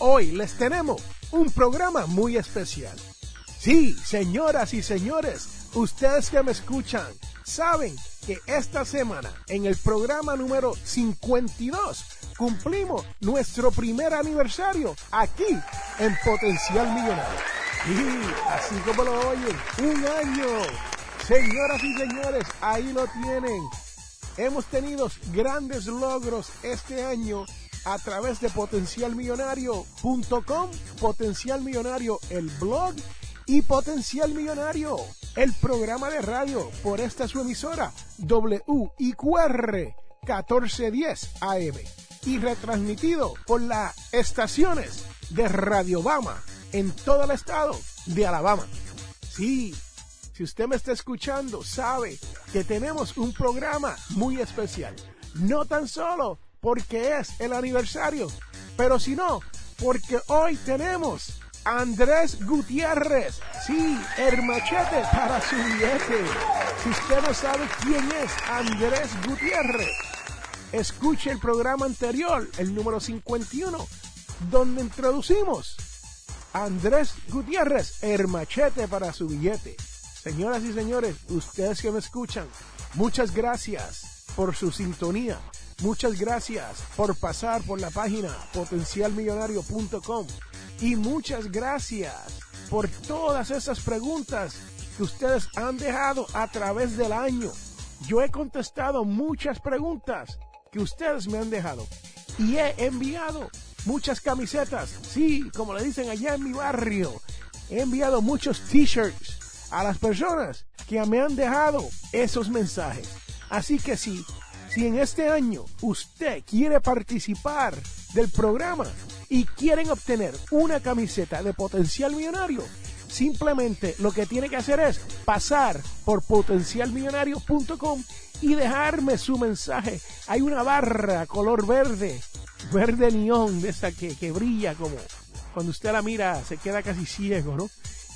Hoy les tenemos un programa muy especial. Sí, señoras y señores, ustedes que me escuchan, saben que esta semana, en el programa número 52, cumplimos nuestro primer aniversario aquí en Potencial Millonario. Sí, así como lo oyen, un año. Señoras y señores, ahí lo tienen. Hemos tenido grandes logros este año a través de potencialmillonario.com, Potencial Millonario, el blog y Potencial Millonario, el programa de radio por esta su emisora WIQR 1410 AM y retransmitido por las estaciones de Radio Bama en todo el estado de Alabama. Sí, si usted me está escuchando, sabe que tenemos un programa muy especial. No tan solo porque es el aniversario, pero sino porque hoy tenemos a Andrés Gutiérrez. Sí, el machete para su billete. Si usted no sabe quién es Andrés Gutiérrez, escuche el programa anterior, el número 51, donde introducimos a Andrés Gutiérrez, el machete para su billete. Señoras y señores, ustedes que me escuchan, muchas gracias por su sintonía. Muchas gracias por pasar por la página potencialmillonario.com y muchas gracias por todas esas preguntas que ustedes han dejado a través del año. Yo he contestado muchas preguntas que ustedes me han dejado y he enviado muchas camisetas. Sí, como le dicen allá en mi barrio, he enviado muchos t-shirts a las personas que me han dejado esos mensajes. Así que sí, si en este año usted quiere participar del programa y quieren obtener una camiseta de potencial millonario, simplemente lo que tiene que hacer es pasar por potencialmillonario.com y dejarme su mensaje. Hay una barra color verde, verde neón, de esa que, que brilla como cuando usted la mira se queda casi ciego, ¿no?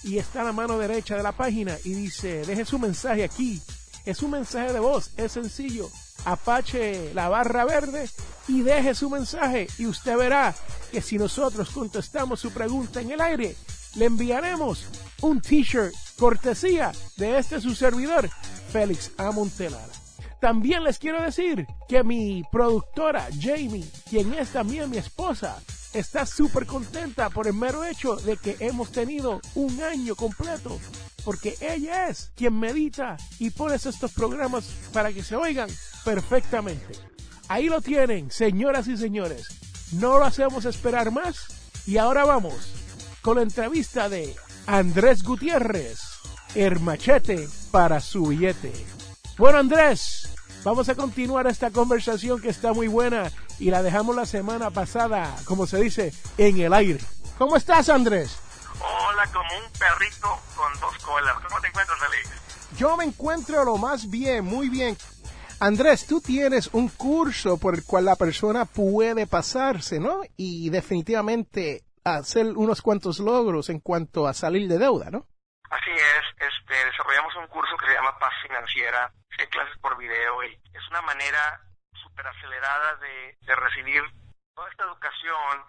Y está a la mano derecha de la página y dice, deje su mensaje aquí. Es un mensaje de voz, es sencillo apache la barra verde y deje su mensaje y usted verá que si nosotros contestamos su pregunta en el aire, le enviaremos un t-shirt cortesía de este su servidor, Félix Amontelara. También les quiero decir que mi productora Jamie, quien es también mi esposa, está súper contenta por el mero hecho de que hemos tenido un año completo, porque ella es quien medita y pone estos programas para que se oigan perfectamente. Ahí lo tienen, señoras y señores. No lo hacemos esperar más. Y ahora vamos con la entrevista de Andrés Gutiérrez, el machete para su billete. Bueno, Andrés, vamos a continuar esta conversación que está muy buena y la dejamos la semana pasada, como se dice, en el aire. ¿Cómo estás, Andrés? Hola, como un perrito con dos colas. ¿Cómo te encuentras, Félix? Yo me encuentro lo más bien, muy bien. Andrés, tú tienes un curso por el cual la persona puede pasarse, ¿no? Y definitivamente hacer unos cuantos logros en cuanto a salir de deuda, ¿no? Así es, este, desarrollamos un curso que se llama Paz Financiera, hay clases por video y es una manera súper acelerada de, de, recibir toda esta educación,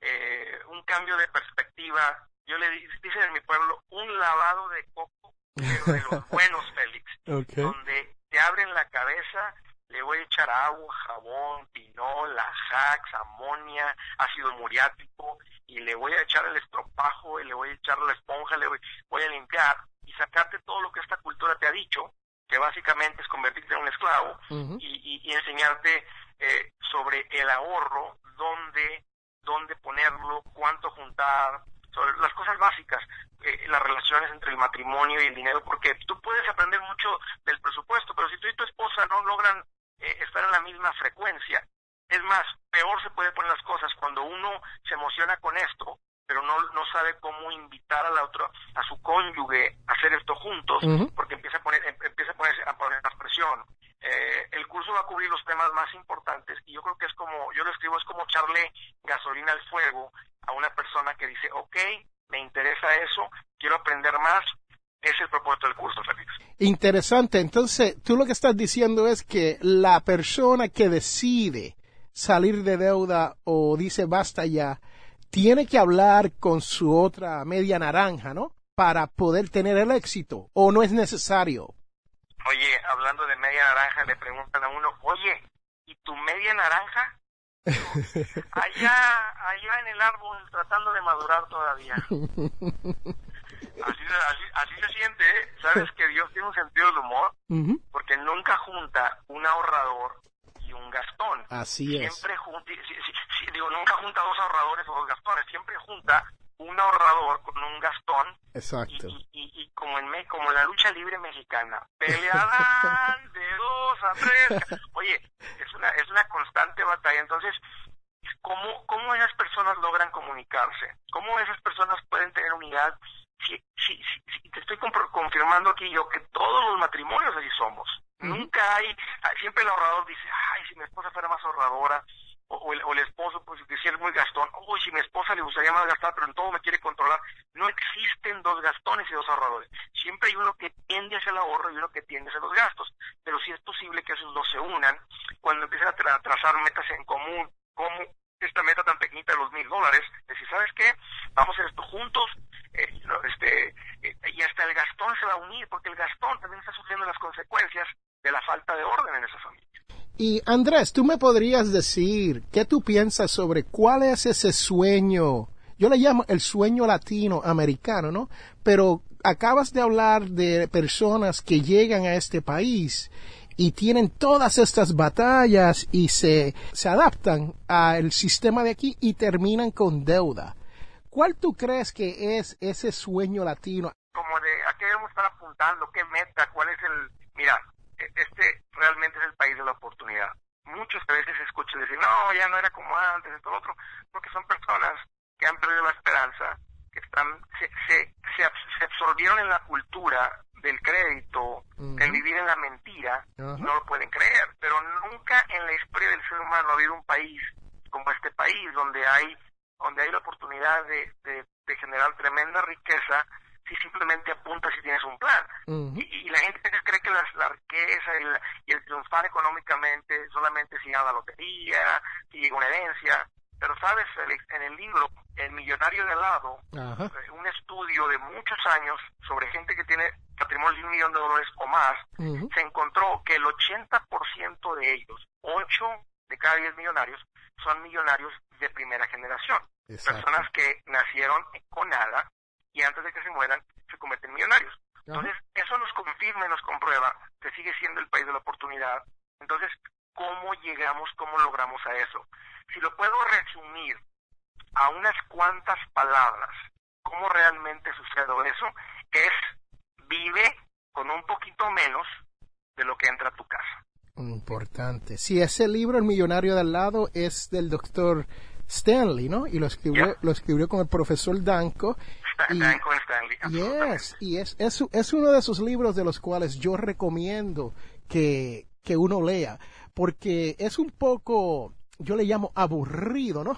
eh, un cambio de perspectiva. Yo le dicen en mi pueblo un lavado de coco, pero de los buenos, Félix, okay. donde te abren la cabeza le voy a echar agua, jabón, pinol, ajax, amonia, ácido muriático, y le voy a echar el estropajo, y le voy a echar la esponja, le voy, a limpiar y sacarte todo lo que esta cultura te ha dicho, que básicamente es convertirte en un esclavo, y, y, enseñarte eh, sobre el ahorro, dónde, dónde ponerlo, cuánto juntar, sobre las cosas básicas, eh, las relaciones entre el matrimonio y el dinero, porque tú puedes aprender mucho del presupuesto, pero si tú y tu esposa no logran eh, estar en la misma frecuencia. Es más, peor se puede poner las cosas cuando uno se emociona con esto, pero no, no sabe cómo invitar a la otra, a su cónyuge a hacer esto juntos, porque poner, em, empieza a ponerse, a poner más presión. Eh, el curso va a cubrir los temas más importantes y yo creo que es como, yo lo escribo, es como echarle gasolina al fuego a una persona que dice, ok, me interesa eso, quiero aprender más, es el propósito del curso, Félix. Interesante. Entonces, tú lo que estás diciendo es que la persona que decide salir de deuda o dice basta ya, tiene que hablar con su otra media naranja, ¿no? Para poder tener el éxito, o no es necesario. Oye, hablando de media naranja, le preguntan a uno, oye, ¿y tu media naranja? allá, allá en el árbol tratando de madurar todavía. Así, así, así se siente, ¿eh? ¿sabes que Dios tiene un sentido del humor? Porque nunca junta un ahorrador y un gastón. Así es. Siempre junta, digo, nunca junta dos ahorradores o dos gastones, siempre junta un ahorrador con un gastón. Exacto. Y, y, como, en como en la lucha libre mexicana, peleaban de dos a tres. Oye, es una, es una constante batalla. Entonces, ¿cómo, ¿cómo esas personas logran comunicarse? ¿Cómo esas personas pueden tener unidad si, si, si, te estoy confirmando aquí yo que todos los matrimonios así somos. Nunca hay, siempre el ahorrador dice, ay, si mi esposa fuera más ahorradora, o, el, esposo, pues si es muy gastón, uy, si mi esposa le gustaría más gastar, pero en todo me quiere controlar. No existen dos gastones y dos ahorradores. Siempre hay uno que tiende hacia el ahorro y uno que tiende hacia los gastos. Pero sí es posible que esos dos se unan cuando empiezan a trazar metas en común, como esta meta tan pequeñita de los mil dólares, decir, ¿sabes qué? Vamos a hacer esto juntos, eh, este, eh, y hasta el Gastón se va a unir, porque el Gastón también está sufriendo las consecuencias de la falta de orden en esa familia. Y Andrés, ¿tú me podrías decir qué tú piensas sobre cuál es ese sueño? Yo le llamo el sueño latinoamericano, ¿no? Pero acabas de hablar de personas que llegan a este país y tienen todas estas batallas y se, se adaptan al sistema de aquí y terminan con deuda. ¿Cuál tú crees que es ese sueño latino? Como de a qué debemos estar apuntando, qué meta, cuál es el... Mira, e, este realmente es el país de la oportunidad. Muchos a veces escuchan decir, no, ya no era como antes, esto, lo otro, porque son personas que han perdido la esperanza, que están, se, se, se, absorbieron en la cultura del crédito, en vivir en la mentira, no lo pueden creer. Pero nunca en la historia del ser humano ha habido un país como este país, donde hay donde hay la oportunidad de, de, generar tremenda riqueza si simplemente apuntas y tienes un plan. y, la gente cree que la, riqueza y, el triunfar económicamente solamente si gana la lotería, si llega una herencia. Pero sabes, en el libro El millonario de al lado, eh, un estudio de muchos años sobre gente que tiene patrimonio de un millón de dólares o más, se encontró que el 80% de ellos, 8 de cada 10 millonarios, son millonarios de primera generación. Personas que nacieron con nada y antes de que se mueran se convierten millonarios. Entonces, eso nos confirma y nos comprueba que sigue siendo el país de la oportunidad. Entonces, ¿cómo llegamos, cómo logramos a eso? Si lo puedo resumir a unas cuantas palabras, ¿cómo realmente sucede eso? Es vive con un poquito menos de lo que entra a tu casa. Importante. Sí, ese libro, El millonario de al lado, es del doctor Stanley, ¿no? Y lo escribió, lo escribió con el profesor Danko. y, Danko Stanley. Yes, y es, es, es, uno de esos libros de los cuales yo recomiendo que, que uno lea, porque es un poco yo le llamo aburrido, ¿no?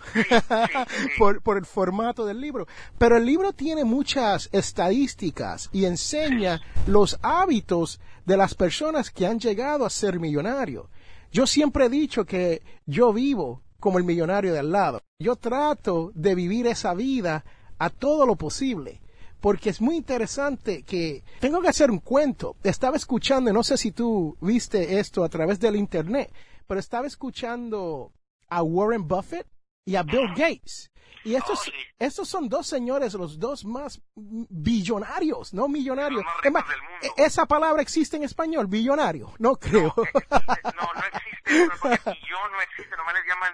por, por, el formato del libro. Pero el libro tiene muchas estadísticas y enseña los hábitos de las personas que han llegado a ser millonarios. Yo siempre he dicho que yo vivo como el millonario de al lado. Yo trato de vivir esa vida a todo lo posible. porque es muy interesante que tengo que hacer un cuento. Estaba escuchando, no sé si tú viste esto a través del internet, pero estaba escuchando a Warren Buffett y a Bill Gates. Y estos, Oh, sí. estos son dos señores, los dos más billonarios, no millonarios. Es más, e- esa palabra existe en español, billonario. No creo. No, no existe, eso, porque billón no existe, nomás les llaman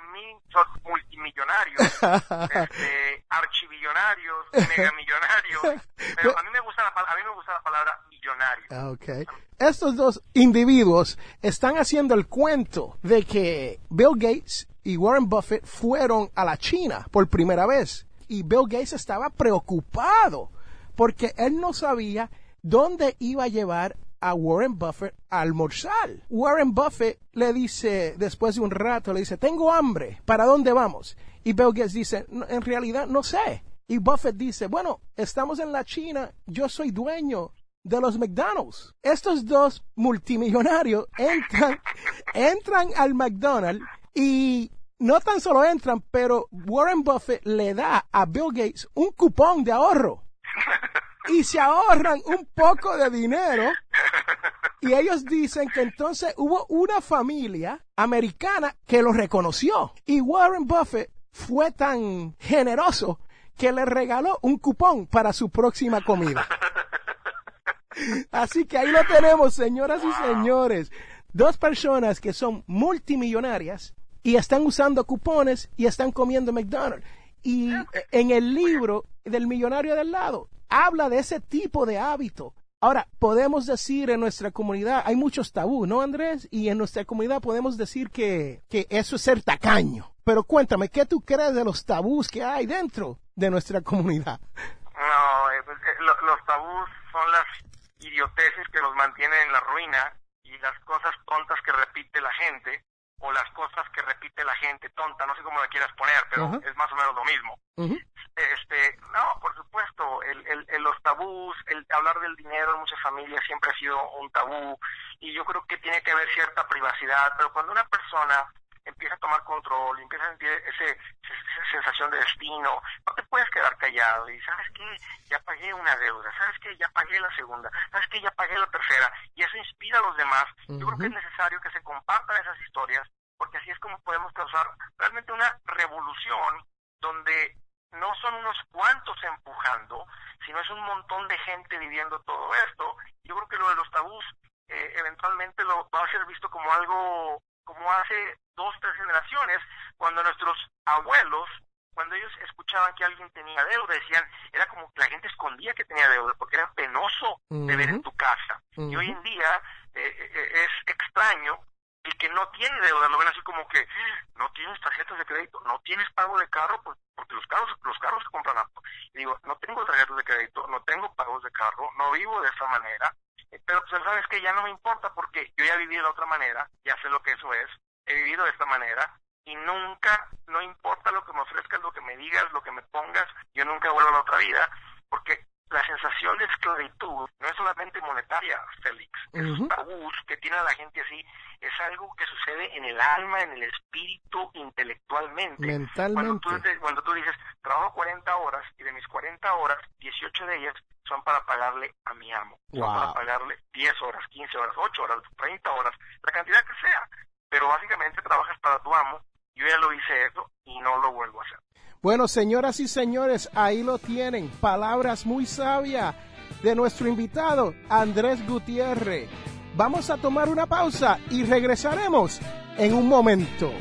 multimillonarios, este, archibillonarios, megamillonarios, pero a mí me gusta la, a mí me gusta la palabra millonario. Ah, Okay. Estos dos individuos están haciendo el cuento de que Bill Gates y Warren Buffett fueron a la China por primera vez. Y Bill Gates estaba preocupado porque él no sabía dónde iba a llevar a Warren Buffett a almorzar. Warren Buffett le dice, después de un rato, le dice, tengo hambre, ¿para dónde vamos? Y Bill Gates dice, "No, en realidad no sé. Y Buffett dice, bueno, estamos en la China, yo soy dueño de los McDonald's. Estos dos multimillonarios entran, entran al McDonald's y no tan solo entran, pero Warren Buffett le da a Bill Gates un cupón de ahorro y se ahorran un poco de dinero. Y ellos dicen que entonces hubo una familia americana que lo reconoció. Y Warren Buffett fue tan generoso que le regaló un cupón para su próxima comida. Así que ahí lo tenemos, señoras y señores. Dos personas que son multimillonarias y están usando cupones y están comiendo McDonald's. Y en el libro del millonario del lado habla de ese tipo de hábito. Ahora, podemos decir en nuestra comunidad, hay muchos tabú, ¿no, Andrés? Y en nuestra comunidad podemos decir que, que eso es ser tacaño. Pero cuéntame, ¿qué tú crees de los tabús que hay dentro de nuestra comunidad? No, lo- los tabús son las idioteces que nos mantienen en la ruina y las cosas tontas que repite la gente o las cosas que repite la gente tonta, no sé cómo la quieras poner, pero es más o menos lo mismo. Este, no, por supuesto, el, el, el- los tabús, el hablar del dinero en muchas familias siempre ha sido un tabú y yo creo que tiene que haber cierta privacidad, pero cuando una persona empieza a tomar control y empieza a sentir ese, esa sensación de destino, puedes quedar callado y sabes qué, ya pagué una deuda, sabes qué, ya pagué la segunda, sabes qué, ya pagué la tercera. Y eso inspira a los demás. Yo creo que es necesario que se compartan esas historias porque así es como podemos causar realmente una revolución donde no son unos cuantos empujando, sino es un montón de gente viviendo todo esto. Yo creo que lo de los tabús eh, eventualmente lo va a ser visto como algo como hace dos, tres generaciones, cuando nuestros abuelos, cuando ellos escuchaban que alguien tenía deuda, decían, era como que la gente escondía que tenía deuda, porque era penoso de ver en tu casa. Y hoy en día eh, eh, es extraño el que no tiene deuda, lo ven así como que no tienes tarjetas de crédito, no tienes pago de carro, porque los carros, los carros se compran a... Y digo, no tengo tarjetas de crédito, no tengo pagos de carro, no vivo de esa manera, eh, pero pues sabes que ya no me importa porque yo ya viví de la otra manera, ya sé lo que eso es, he vivido de esta manera y nunca, no importa lo que me ofrezcas, lo que me digas, lo que me pongas, yo nunca vuelvo a la otra vida, porque la sensación de esclavitud no es solamente monetaria, Félix, esos Ujú. tabús que tiene a la gente así, es algo que sucede en el alma, en el espíritu, intelectualmente. Cuando tú, Mentalmente. cuando tú dices, trabajo 40 horas y de mis 40 horas, 18 de ellas son para pagarle a mi amo. Son para pagarle 10 horas, 15 horas, 8 horas, 30 horas, la cantidad que sea. Pero básicamente trabajas para tu amo. Yo ya lo hice eso y no lo vuelvo a hacer. Bueno, señoras y señores, ahí lo tienen. Palabras muy sabias de nuestro invitado, Andrés Gutiérrez. Vamos a tomar una pausa y regresaremos en un momento.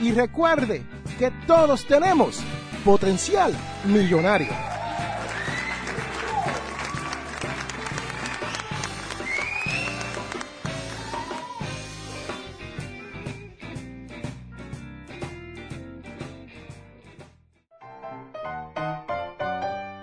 Y recuerde que todos tenemos potencial millonario.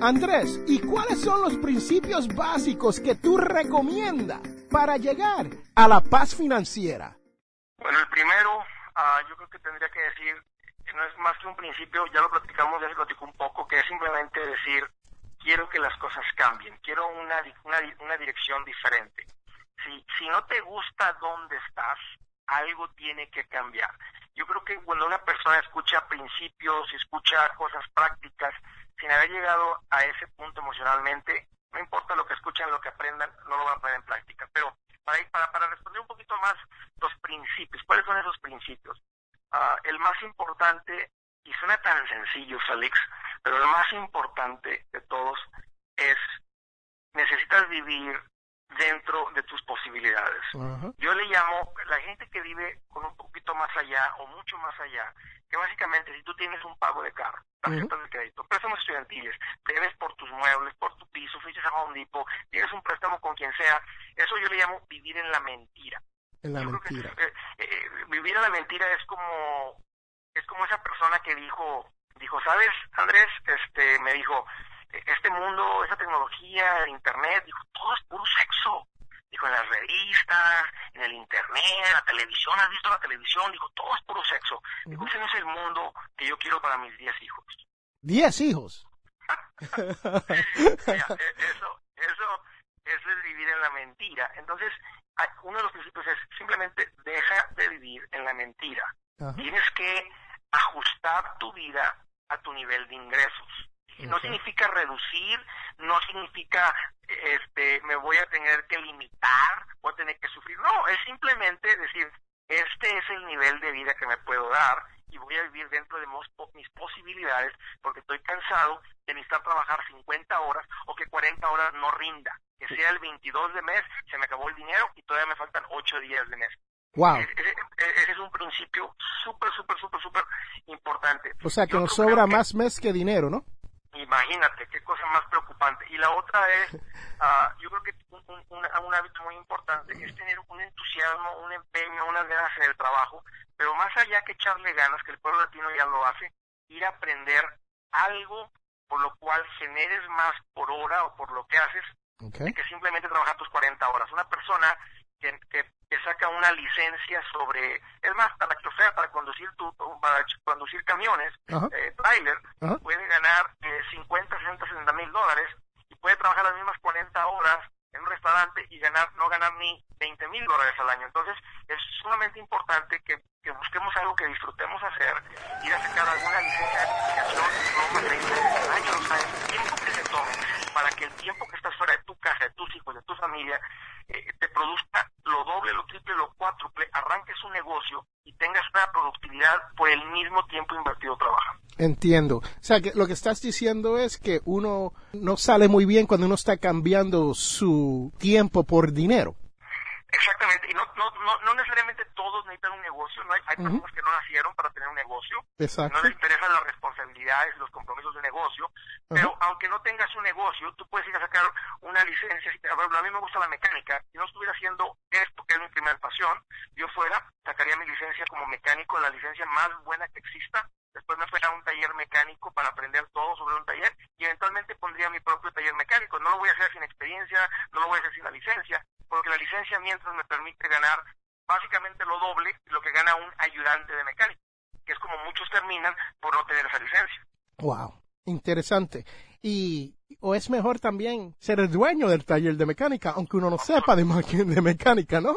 Andrés, ¿y cuáles son los principios básicos que tú recomiendas para llegar a la paz financiera? Bueno, el primero, uh, yo creo que tendría que decir, no es más que un principio, ya lo platicamos, ya se platicó un poco, que es simplemente decir, quiero que las cosas cambien, quiero una, una, una dirección diferente. Si, si no te gusta dónde estás, algo tiene que cambiar. Yo creo que cuando una persona escucha principios, escucha cosas prácticas, sin haber llegado a ese punto emocionalmente, no importa lo que escuchan, lo que aprendan, no lo van a poner en práctica. Pero para, para, responder un poquito más los principios, ¿cuáles son esos principios? Uh, el más importante, y suena tan sencillo, Félix, pero el más importante de todos es, necesitas vivir dentro de tus posibilidades. Yo le llamo la gente que vive con un poquito más allá o mucho más allá, que básicamente si tú tienes un pago de carro, tarjetas de crédito, préstamos estudiantiles, debes por tus muebles, por tu piso, fuiste a Home Depot, tienes un préstamo con quien sea, eso yo le llamo vivir en la mentira. En la mentira. eh, eh, vivir en la mentira es como es como esa persona que dijo dijo, ¿sabes, Andrés? Este me dijo, este mundo, esa tecnología, el internet, dijo, todo es puro sexo. Dijo, en las revistas, en el internet, la televisión, ¿has visto la televisión? Dijo, todo es puro sexo. Dijo, ese no es el mundo que yo quiero para mis diez hijos. ¿Diez hijos? eso, eso, eso es vivir en la mentira. Entonces, uno de los principios es simplemente deja de vivir en la mentira. Ajá. Tienes que ajustar tu vida a tu nivel de ingresos. No significa reducir, no significa este me voy a tener que limitar, voy a tener que sufrir. No, es simplemente decir, este es el nivel de vida que me puedo dar y voy a vivir dentro de mis posibilidades porque estoy cansado de necesitar trabajar 50 horas o que 40 horas no rinda. Que sea el 22 de mes, se me acabó el dinero y todavía me faltan 8 días de mes. Wow. Ese, ese es un principio súper, súper, súper, súper importante. O sea, que nos sobra que, más mes que dinero, ¿no? Imagínate, qué cosa más preocupante. Y la otra es, uh, yo creo que un, un, un, hábito muy importante es tener un entusiasmo, un empeño, unas ganas en el trabajo, pero más allá que echarle ganas, que el pueblo latino ya lo hace, ir a aprender algo por lo cual generes más por hora o por lo que haces, okay. que simplemente trabajar tus 40 horas. Una persona que, que, que, saca una licencia sobre, es más, para que sea, para conducir tu, para conducir camiones, eh, trailer, puede ganar eh, 50, 60, 60 mil dólares y puede trabajar las mismas 40 horas en un restaurante y ganar, no ganar ni 20 mil dólares al año. Entonces, es sumamente importante que, que, busquemos algo que disfrutemos hacer, ir a sacar alguna licencia de certificación, no más de años, o sea, el tiempo que se tome, para que el tiempo que estás fuera de tu casa, de tus hijos, de tu familia, eh, te produzca lo doble, lo triple, lo cuádruple, arranques un negocio y tengas una productividad por el mismo tiempo invertido trabajando. Entiendo. O sea, que lo que estás diciendo es que uno no sale muy bien cuando uno está cambiando su tiempo por dinero. Exactamente, y no, no, no, no necesariamente todos necesitan un negocio, no hay, hay uh -huh. personas que no nacieron para tener un negocio, Exacto. no les interesan las responsabilidades los compromisos de negocio, uh -huh. pero aunque no tengas un negocio, tú puedes ir a sacar una licencia, si te, a mí me gusta la mecánica, si no estuviera haciendo esto, que es mi primera pasión, yo fuera, sacaría mi licencia como mecánico, la licencia más buena que exista, después me fuera a un taller mecánico para aprender todo sobre un taller y eventualmente pondría mi propio taller mecánico. No lo voy a hacer sin experiencia, no lo voy a hacer sin la licencia, porque la licencia mientras me permite ganar básicamente lo doble de lo que gana un ayudante de mecánico, que es como muchos terminan por no tener esa licencia. Wow, interesante. Y o es mejor también ser el dueño del taller de mecánica, aunque uno no sepa de, de mecánica, ¿no?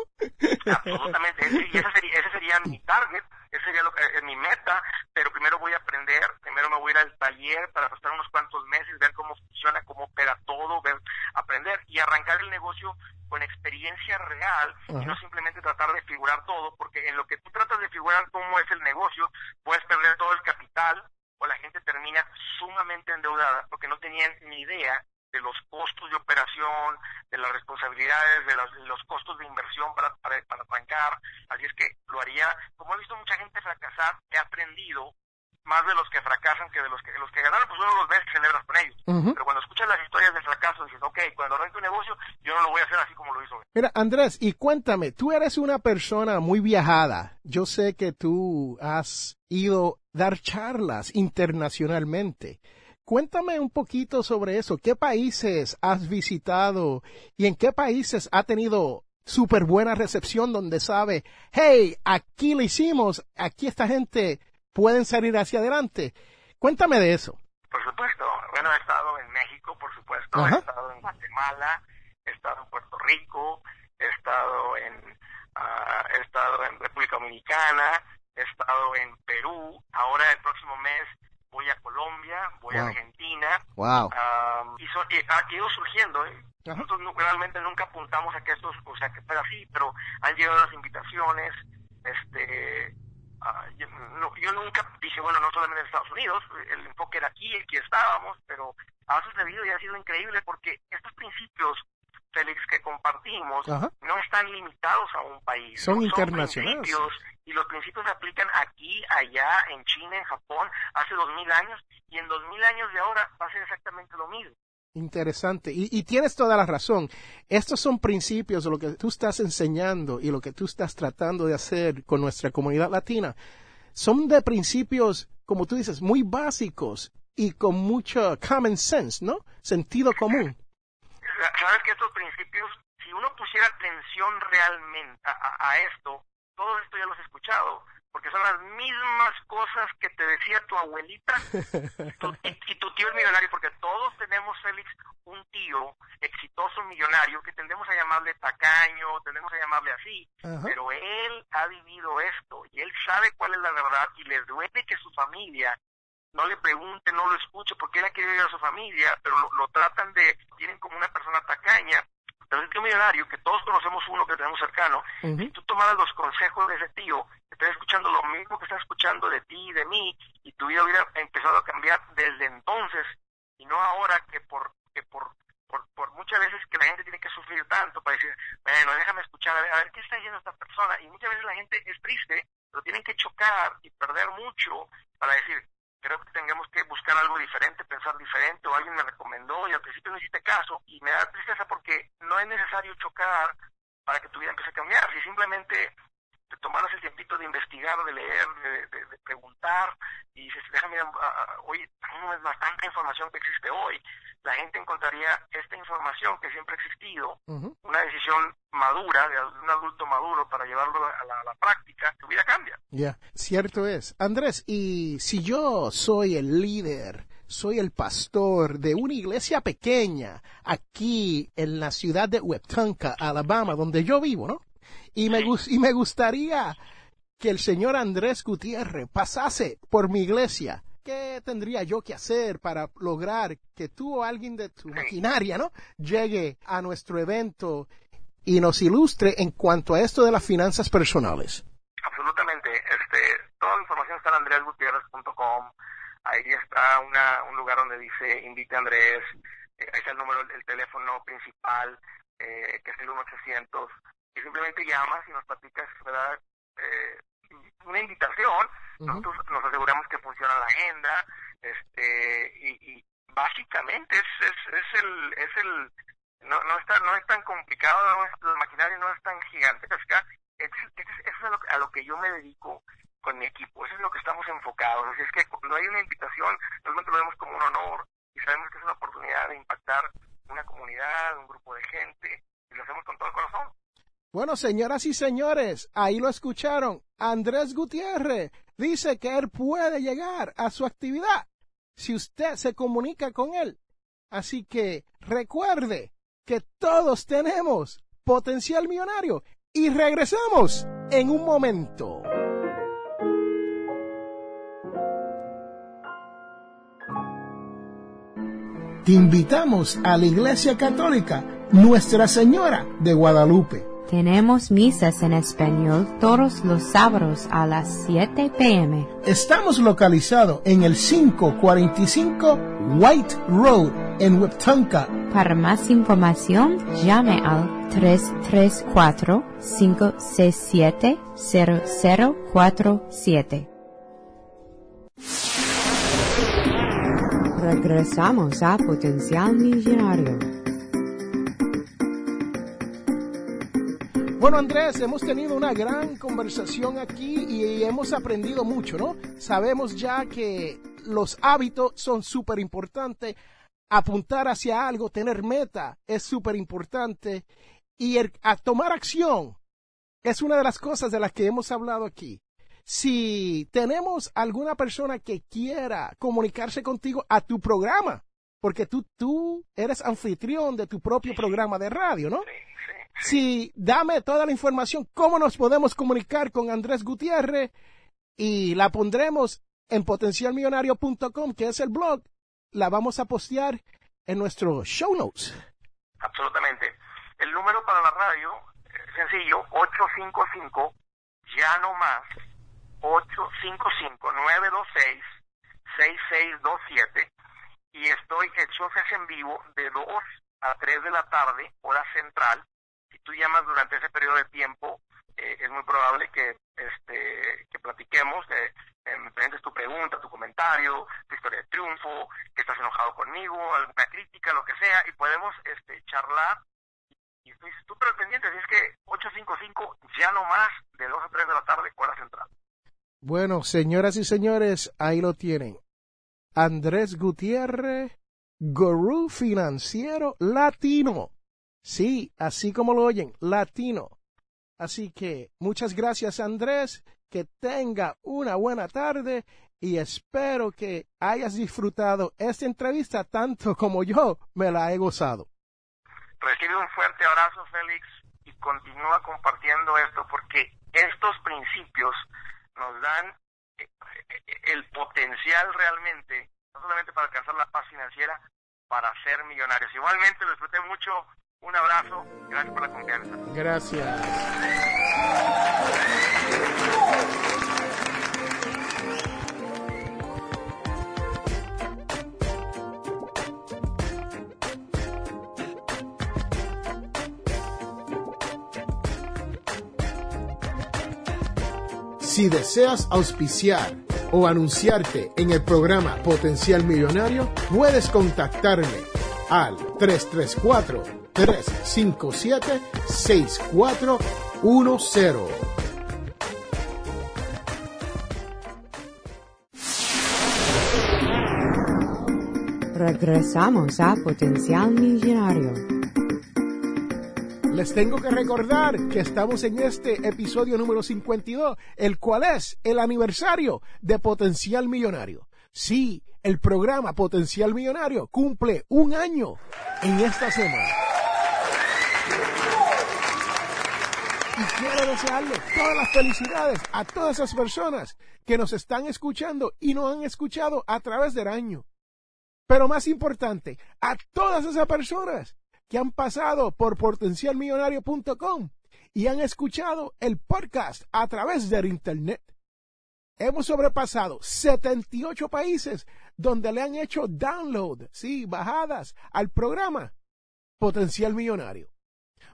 Absolutamente, y ese sería, ese sería mi target, ese sería lo que, es mi meta, pero primero voy a aprender, primero me voy a ir al taller para pasar unos cuantos meses, ver cómo funciona, cómo opera todo, ver, aprender y arrancar el negocio con experiencia real uh -huh. y no simplemente tratar de figurar todo, porque en lo que tú tratas de figurar cómo es el negocio, puedes perder todo el capital o la gente termina sumamente endeudada porque no tenían ni idea de los costos de operación, de las responsabilidades, de los, de los costos de inversión para, para, para arrancar. Así es que lo haría, como he visto mucha gente fracasar, he aprendido más de los que fracasan que de los que los que ganaron, pues uno los ves y celebras con ellos. Uh -huh. Pero cuando escuchas las historias del fracaso, dices, ok, cuando arranque un negocio, yo no lo voy a hacer así como lo hizo. Mira, Andrés, y cuéntame, tú eres una persona muy viajada. Yo sé que tú has ido a dar charlas internacionalmente. Cuéntame un poquito sobre eso. ¿Qué países has visitado y en qué países ha tenido súper buena recepción donde sabe, hey, aquí lo hicimos, aquí esta gente pueden salir hacia adelante. Cuéntame de eso. Por supuesto. Bueno, he estado en México, por supuesto. He estado en Guatemala, he estado en Puerto Rico, he estado en, ah, he estado en República Dominicana, he estado en Perú. Ahora el próximo mes voy a Colombia, voy a Argentina. Wow. y, ha ido surgiendo. ¿eh? Nosotros realmente nunca apuntamos a que esto, o sea, que fuera así, pero han llegado las invitaciones. Este, uh, yo, yo, nunca dije, bueno, no solamente en Estados Unidos, el enfoque era aquí, aquí estábamos, pero ha sucedido y ha sido increíble porque estos principios Félix, que compartimos no están limitados a un país. Son internacionales. y los principios se aplican aquí, allá, en China, en Japón, hace dos mil años, y en dos mil años de ahora va a ser exactamente lo mismo. Interesante. Y, tienes toda la razón. Estos son principios, lo que tú estás enseñando y lo que tú estás tratando de hacer con nuestra comunidad latina. Son de principios, como tú dices, muy básicos y con mucho common sense, ¿no? Sentido común sabes que estos principios, si uno pusiera atención realmente a, esto, todo esto ya lo has escuchado, porque son las mismas cosas que te decía tu abuelita. Y, tu tío es millonario, porque todos tenemos, Félix, un tío exitoso millonario que tendemos a llamarle tacaño, tendemos a llamarle así, pero él ha vivido esto y él sabe cuál es la verdad y le duele que su familia no le pregunte, no lo escuche, porque él ha querido ir a su familia, pero lo, tratan de, tienen como una persona tacaña. Pero el tío millonario, que todos conocemos uno que tenemos cercano, si tú tomaras los consejos de ese tío, estás escuchando lo mismo que está escuchando de ti y de mí, y tu vida hubiera empezado a cambiar desde entonces, y no ahora que por, que por, por, por muchas veces que la gente tiene que sufrir tanto para decir, bueno, déjame escuchar, a ver, a ver qué está diciendo esta persona, y muchas veces la gente es triste, pero tienen que chocar y perder mucho para decir, creo que tengamos que buscar algo diferente, pensar diferente, o alguien me recomendó y al principio no hiciste caso, y me da tristeza porque no es necesario chocar para que tu vida empiece a cambiar, si simplemente te tomaras el tiempito de investigar, de leer, de, preguntar, y dices, déjame, hoy no es bastante información que existe hoy, la gente encontraría esta información que siempre ha existido, una decisión madura, de un adulto maduro para llevarlo a la, práctica, tu vida cambia. Ya, cierto es. Andrés, y si yo soy el líder, soy el pastor de una iglesia pequeña aquí en la ciudad de Webtanca, Alabama, donde yo vivo, ¿no? Y me, y me gustaría que el señor Andrés Gutiérrez pasase por mi iglesia ¿qué tendría yo que hacer para lograr que tú o alguien de tu maquinaria, ¿no? Llegue a nuestro evento y nos ilustre en cuanto a esto de las finanzas personales. Absolutamente. Este, toda la información está en andresgutierrez.com. Ahí está una, un lugar donde dice invite a Andrés. Eh, ahí está el número, el teléfono principal, eh, que es el 1-800. Y simplemente llamas y nos platicas, ¿verdad? Eh, una invitación. Nosotros nos aseguramos que funciona la agenda, este, y, básicamente es, es, es el, es el, no, no, está, no es tan complicado, no la maquinaria no es tan gigante, es, eso es a lo, a lo que yo me dedico con mi equipo, eso es lo que estamos enfocados, así es que cuando hay una invitación, realmente lo vemos como un honor y sabemos que es una oportunidad de impactar una comunidad, un grupo de gente, y lo hacemos con todo el corazón. Bueno, señoras y señores, ahí lo escucharon. Andrés Gutiérrez dice que él puede llegar a su actividad si usted se comunica con él. Así que recuerde que todos tenemos potencial millonario y regresamos en un momento. Te invitamos a la Iglesia Católica Nuestra Señora de Guadalupe tenemos misas en español todos los sábados a las 7 pm. Estamos localizados en el 545 White Road en Wiptonka. Para más información, llame al 334-567-0047. Regresamos a Potencial Millonario. Bueno, Andrés, hemos tenido una gran conversación aquí y hemos aprendido mucho, ¿no? Sabemos ya que los hábitos son súper importantes, apuntar hacia algo, tener meta es súper importante y a tomar acción es una de las cosas de las que hemos hablado aquí. Si tenemos alguna persona que quiera comunicarse contigo a tu programa, porque tú, tú eres anfitrión de tu propio programa de radio, ¿no? Si dame toda la información, cómo nos podemos comunicar con Andrés Gutiérrez y la pondremos en potencialmillonario.com, que es el blog, la vamos a postear en nuestros show notes. Absolutamente. El número para la radio, es sencillo, 855, ya no más, 855-926-6627 y estoy en shows en vivo de 2 a 3 de la tarde, hora central. Si tú llamas durante ese periodo de tiempo, eh, es muy probable que este que platiquemos, eh, me presentes tu pregunta, tu comentario, tu historia de triunfo, que estás enojado conmigo, alguna crítica, lo que sea, y podemos este charlar. Y estoy súper pendiente, así es que 855 ya no más, de 2 a 3 de la tarde, hora central. Bueno, señoras y señores, ahí lo tienen. Andrés Gutiérrez, gurú financiero latino. Sí, así como lo oyen, latino. Así que muchas gracias Andrés, que tenga una buena tarde y espero que hayas disfrutado esta entrevista tanto como yo me la he gozado. Recibe un fuerte abrazo Félix y continúa compartiendo esto porque estos principios nos dan eh, el potencial realmente, no solamente para alcanzar la paz financiera, para ser millonarios. Igualmente, lo disfruté mucho. Un abrazo. Gracias por la confianza. Gracias. Si deseas auspiciar o anunciarte en el programa Potencial Millonario, puedes contactarme al 334-357-6410. Regresamos a Potencial Millonario les tengo que recordar que estamos en este episodio número 52, el cual es el aniversario de Potencial Millonario. Sí, el programa Potencial Millonario cumple un año en esta semana. Y quiero desearle todas las felicidades a todas esas personas que nos están escuchando y nos han escuchado a través del año. Pero más importante, a todas esas personas que han pasado por potencialmillonario.com y han escuchado el podcast a través del Internet. Hemos sobrepasado 78 países donde le han hecho download, sí, bajadas al programa Potencial Millonario.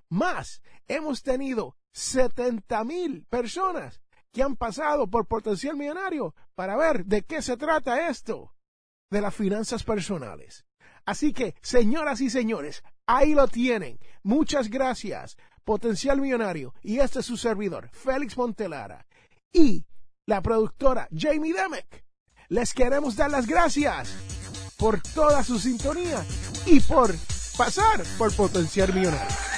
Más, hemos tenido 70 mil personas que han pasado por Potencial Millonario para ver de qué se trata esto de las finanzas personales. Así que, señoras y señores, ahí lo tienen. Muchas gracias. Potencial Millonario. Y este es su servidor, Félix Montelara. Y la productora Jamie Demek. Les queremos dar las gracias por toda su sintonía y por pasar por Potencial Millonario.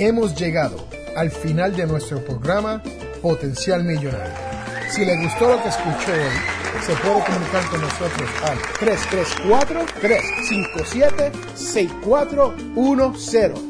Hemos llegado al final de nuestro programa Potencial Millonario. Si le gustó lo que escuchó hoy, se puede comunicar con nosotros al 334-357-6410